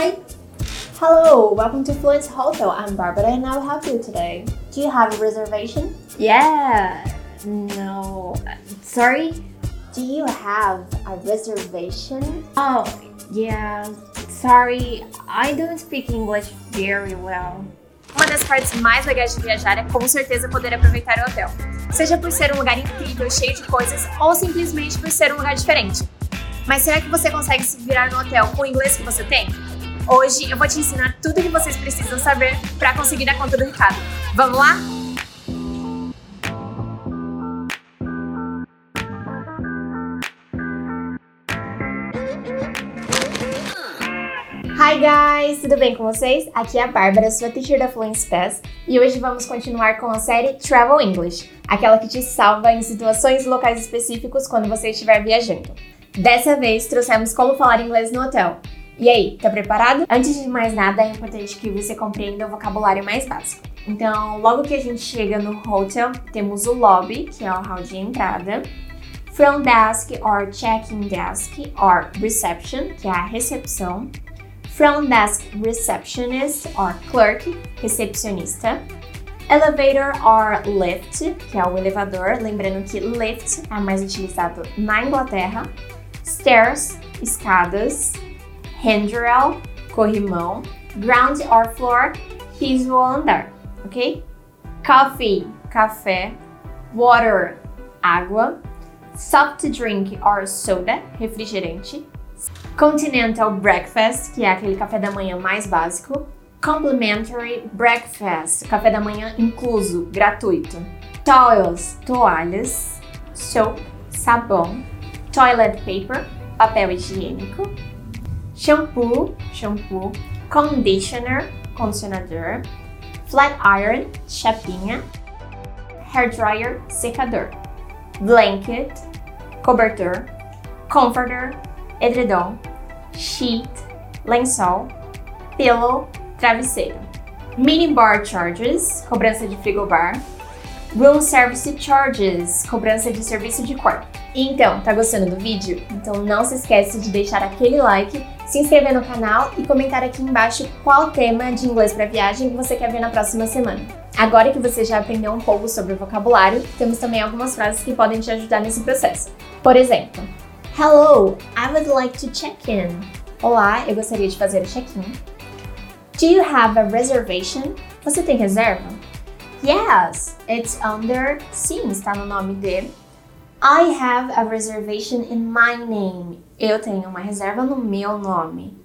Hi. Hello, welcome to Fluence Hotel. I'm Barbara and I'll help you today. Do you have a reservation? Yeah. No. Sorry? Do you have a reservation? Oh, yeah. Sorry. I don't speak English very well. Uma das partes mais legais de viajar é com certeza poder aproveitar o hotel. Seja por ser um lugar incrível, cheio de coisas, ou simplesmente por ser um lugar diferente. Mas será que você consegue se virar no hotel com o inglês que você tem? Hoje eu vou te ensinar tudo que vocês precisam saber para conseguir dar conta do recado. Vamos lá? Hi guys, tudo bem com vocês? Aqui é a Bárbara, sua teacher da Fluence Pass, e hoje vamos continuar com a série Travel English, aquela que te salva em situações e locais específicos quando você estiver viajando. Dessa vez trouxemos como falar inglês no hotel. E aí, tá preparado? Antes de mais nada, é importante que você compreenda o vocabulário mais básico. Então, logo que a gente chega no hotel, temos o lobby, que é o hall de entrada, front desk or check-in desk or reception, que é a recepção, front desk receptionist or clerk, recepcionista, elevator or lift, que é o elevador, lembrando que lift é mais utilizado na Inglaterra, stairs, escadas, handrail, corrimão, ground or floor, piso ou andar, ok? Coffee, café, water, água, soft drink or soda, refrigerante, continental breakfast, que é aquele café da manhã mais básico, complimentary breakfast, café da manhã incluso, gratuito, towels, toalhas, soap, sabão, toilet paper, papel higiênico, shampoo, shampoo, conditioner, condicionador, flat iron, chapinha, hair dryer, secador, blanket, cobertor, comforter, edredom, sheet, lençol, pillow, travesseiro. Mini bar charges, cobrança de frigobar. Room service charges, cobrança de serviço de quarto. Então, tá gostando do vídeo? Então não se esquece de deixar aquele like, se inscrever no canal e comentar aqui embaixo qual tema de inglês para viagem você quer ver na próxima semana. Agora que você já aprendeu um pouco sobre o vocabulário, temos também algumas frases que podem te ajudar nesse processo. Por exemplo, Hello, I would like to check in. Olá, eu gostaria de fazer o check-in. Do you have a reservation? Você tem reserva? Yes, it's under. Sim, está no nome dele. I have a reservation in my name. Eu tenho uma reserva no meu nome.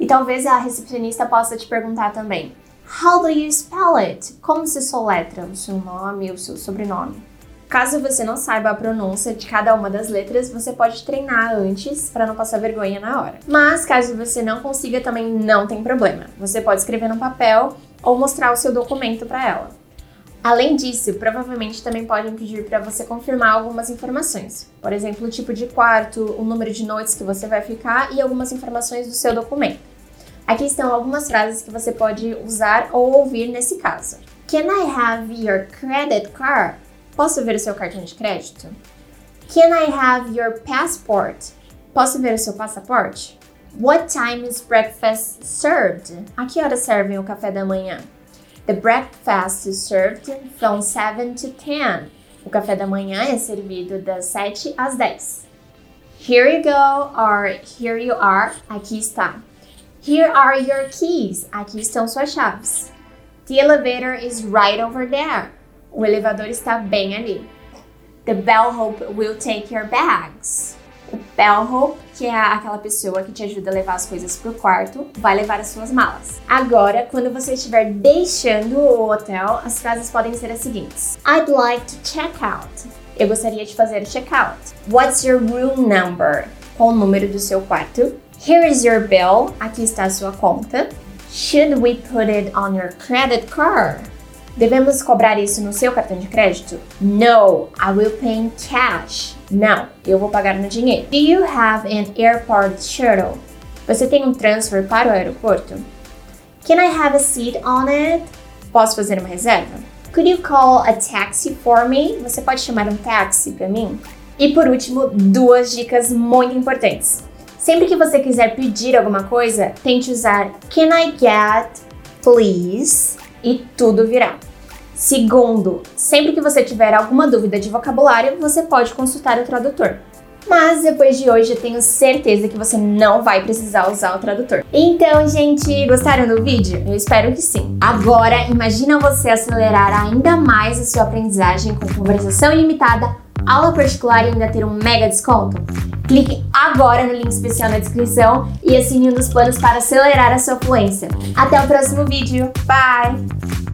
E talvez a recepcionista possa te perguntar também: How do you spell it? Como se soletra o seu nome, o seu sobrenome? Caso você não saiba a pronúncia de cada uma das letras, você pode treinar antes para não passar vergonha na hora. Mas caso você não consiga, também não tem problema. Você pode escrever no papel ou mostrar o seu documento para ela. Além disso, provavelmente também podem pedir para você confirmar algumas informações, por exemplo, o tipo de quarto, o número de noites que você vai ficar e algumas informações do seu documento. Aqui estão algumas frases que você pode usar ou ouvir nesse caso. Can I have your credit card? Posso ver o seu cartão de crédito? Can I have your passport? Posso ver o seu passaporte? What time is breakfast served? A que hora servem o café da manhã? The breakfast is served from 7 to 10. O café da manhã é servido das 7 às 10. Here you go or here you are. Aqui está. Here are your keys. Aqui estão suas chaves. The elevator is right over there. O elevador está bem ali. The bellhop will take your bags. O bellhop, que é aquela pessoa que te ajuda a levar as coisas pro quarto, vai levar as suas malas. Agora, quando você estiver deixando o hotel, as frases podem ser as seguintes: I'd like to check out. Eu gostaria de fazer o check-out. What's your room number? Qual o número do seu quarto? Here is your bill. Aqui está a sua conta. Should we put it on your credit card? Devemos cobrar isso no seu cartão de crédito? No, I will pay in cash. Não, eu vou pagar no dinheiro. Do you have an airport shuttle? Você tem um transfer para o aeroporto? Can I have a seat on it? Posso fazer uma reserva? Could you call a taxi for me? Você pode chamar um táxi para mim? E por último, duas dicas muito importantes. Sempre que você quiser pedir alguma coisa, tente usar Can I get, please e tudo virá. Segundo, sempre que você tiver alguma dúvida de vocabulário, você pode consultar o tradutor. Mas depois de hoje eu tenho certeza que você não vai precisar usar o tradutor. Então, gente, gostaram do vídeo? Eu espero que sim. Agora, imagina você acelerar ainda mais a sua aprendizagem com conversação ilimitada, aula particular e ainda ter um mega desconto? Clique agora no link especial na descrição e assine um dos planos para acelerar a sua fluência. Até o próximo vídeo. Bye!